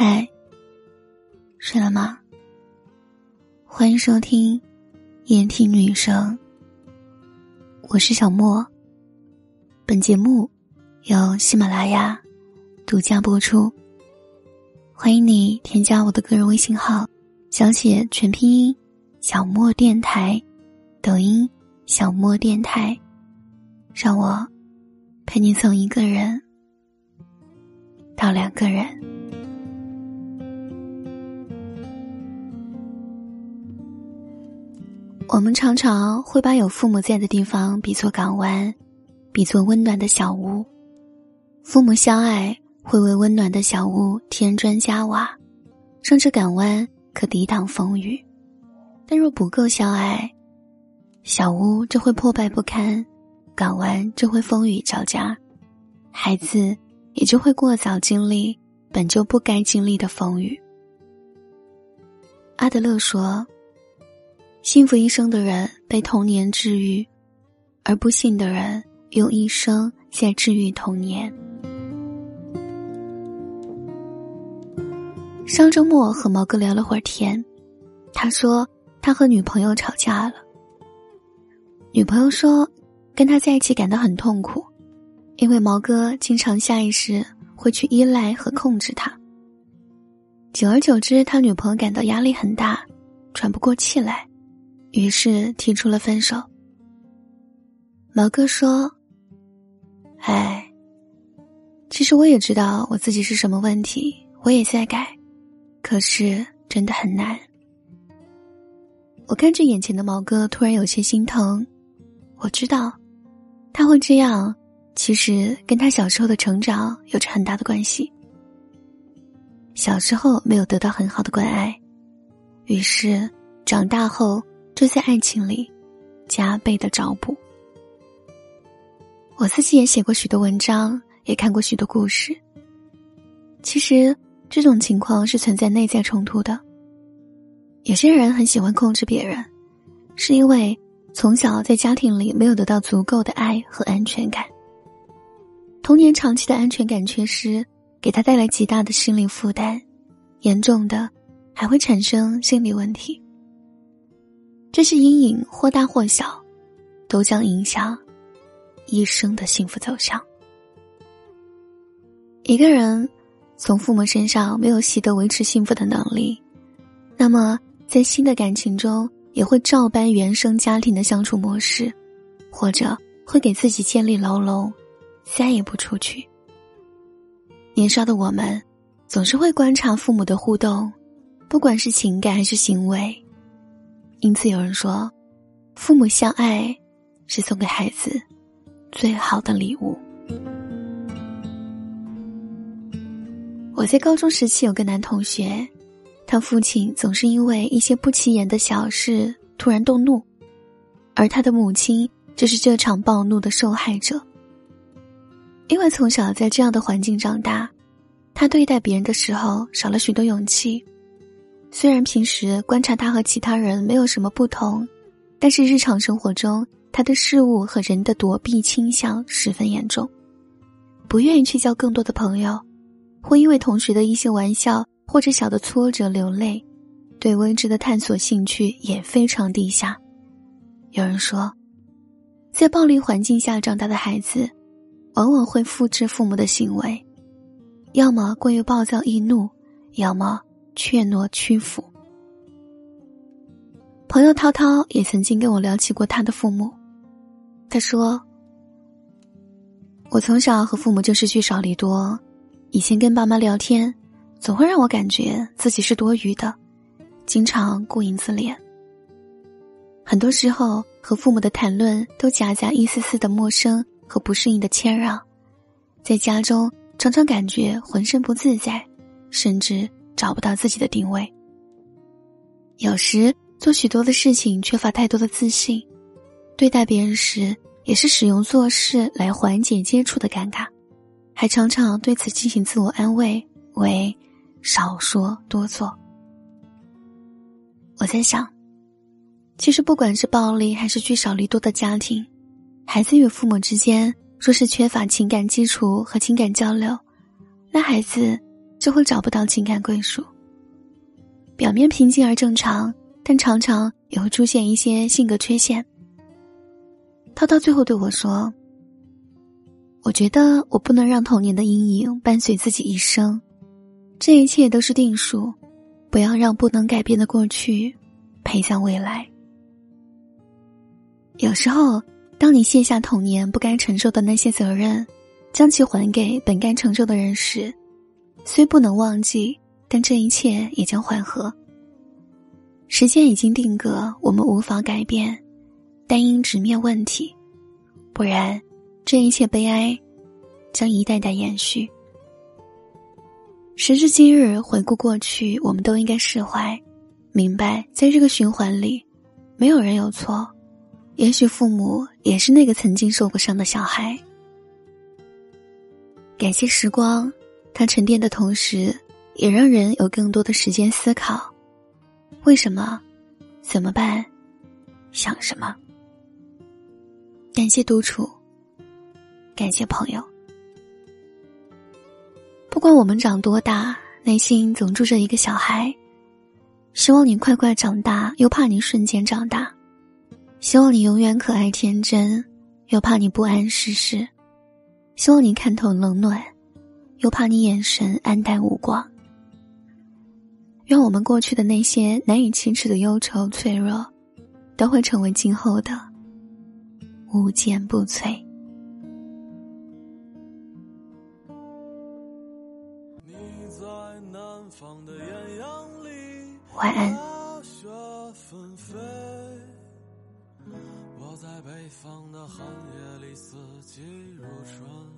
嗨，睡了吗？欢迎收听夜听女生，我是小莫。本节目由喜马拉雅独家播出。欢迎你添加我的个人微信号，小写全拼音小莫电台，抖音小莫电台，让我陪你从一个人到两个人。我们常常会把有父母在的地方比作港湾，比作温暖的小屋。父母相爱，会为温暖的小屋添砖加瓦，甚至港湾可抵挡风雨；但若不够相爱，小屋就会破败不堪，港湾就会风雨交加，孩子也就会过早经历本就不该经历的风雨。阿德勒说。幸福一生的人被童年治愈，而不幸的人用一生在治愈童年。上周末和毛哥聊了会儿天，他说他和女朋友吵架了。女朋友说跟他在一起感到很痛苦，因为毛哥经常下意识会去依赖和控制他。久而久之，他女朋友感到压力很大，喘不过气来。于是提出了分手。毛哥说：“哎，其实我也知道我自己是什么问题，我也在改，可是真的很难。”我看着眼前的毛哥，突然有些心疼。我知道，他会这样，其实跟他小时候的成长有着很大的关系。小时候没有得到很好的关爱，于是长大后。就在爱情里，加倍的找补。我自己也写过许多文章，也看过许多故事。其实这种情况是存在内在冲突的。有些人很喜欢控制别人，是因为从小在家庭里没有得到足够的爱和安全感。童年长期的安全感缺失，给他带来极大的心理负担，严重的还会产生心理问题。这些阴影或大或小，都将影响一生的幸福走向。一个人从父母身上没有习得维持幸福的能力，那么在新的感情中也会照搬原生家庭的相处模式，或者会给自己建立牢笼，再也不出去。年少的我们，总是会观察父母的互动，不管是情感还是行为。因此，有人说，父母相爱是送给孩子最好的礼物。我在高中时期有个男同学，他父亲总是因为一些不起眼的小事突然动怒，而他的母亲就是这场暴怒的受害者。因为从小在这样的环境长大，他对待别人的时候少了许多勇气。虽然平时观察他和其他人没有什么不同，但是日常生活中他的事物和人的躲避倾向十分严重，不愿意去交更多的朋友，会因为同学的一些玩笑或者小的挫折流泪，对未知的探索兴趣也非常低下。有人说，在暴力环境下长大的孩子，往往会复制父母的行为，要么过于暴躁易怒，要么。怯懦屈服。朋友涛涛也曾经跟我聊起过他的父母。他说：“我从小和父母就是聚少离多，以前跟爸妈聊天，总会让我感觉自己是多余的，经常顾影自怜。很多时候和父母的谈论都夹杂一丝丝的陌生和不适应的谦让，在家中常常感觉浑身不自在，甚至。”找不到自己的定位，有时做许多的事情缺乏太多的自信，对待别人时也是使用做事来缓解接触的尴尬，还常常对此进行自我安慰为少说多做。我在想，其实不管是暴力还是聚少离多的家庭，孩子与父母之间若是缺乏情感基础和情感交流，那孩子。就会找不到情感归属。表面平静而正常，但常常也会出现一些性格缺陷。涛涛最后对我说：“我觉得我不能让童年的阴影伴随自己一生，这一切都是定数，不要让不能改变的过去陪向未来。有时候，当你卸下童年不该承受的那些责任，将其还给本该承受的人时，虽不能忘记，但这一切也将缓和。时间已经定格，我们无法改变。”但应直面问题，不然，这一切悲哀将一代代延续。时至今日，回顾过去，我们都应该释怀，明白在这个循环里，没有人有错。也许父母也是那个曾经受过伤的小孩。感谢时光，它沉淀的同时，也让人有更多的时间思考：为什么？怎么办？想什么？感谢独处，感谢朋友。不管我们长多大，内心总住着一个小孩。希望你快快长大，又怕你瞬间长大；希望你永远可爱天真，又怕你不谙世事；希望你看透冷暖，又怕你眼神黯淡无光。愿我们过去的那些难以启齿的忧愁、脆弱，都会成为今后的。无坚不摧。晚安。我在北方的寒夜里四季如春。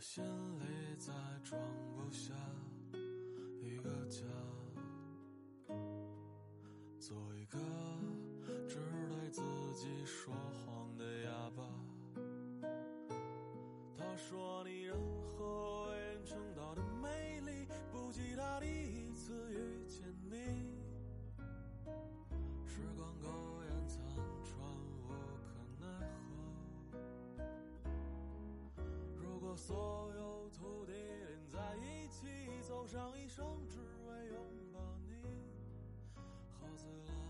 心里再装不下一个家，做一个只对。自己说谎的哑巴。他说你任何为人称道的美丽，不及他第一次遇见你。时光苟所有土地连在一起走上一生只为拥抱你。喝醉了